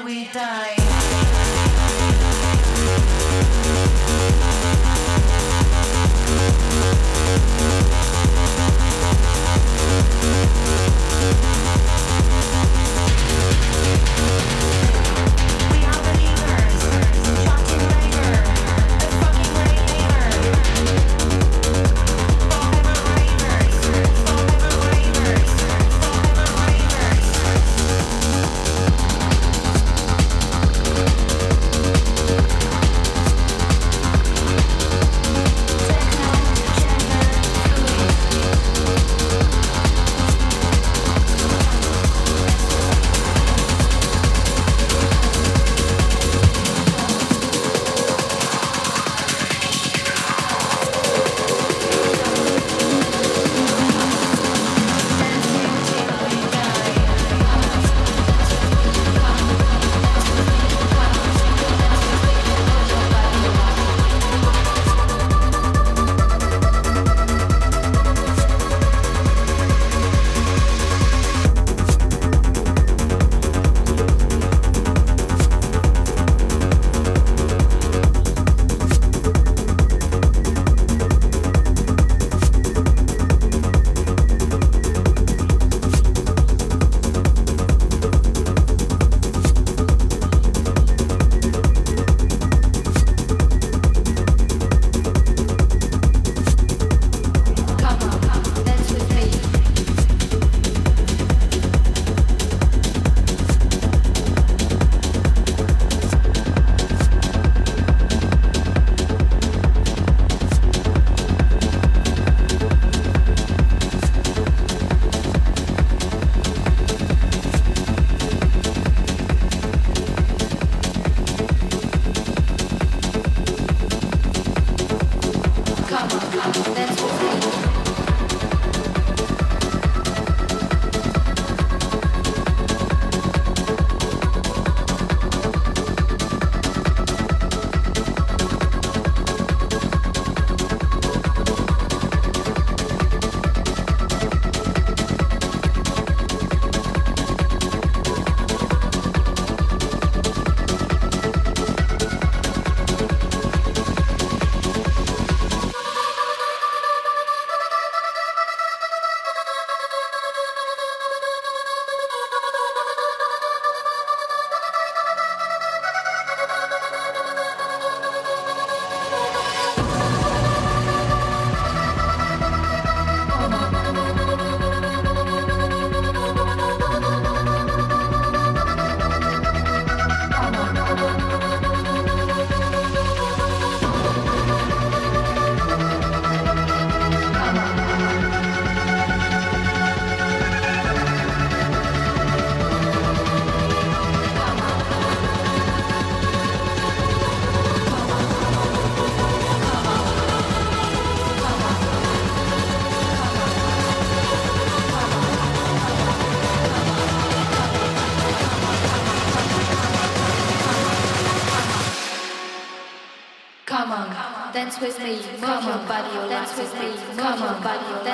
Thank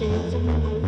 vocês.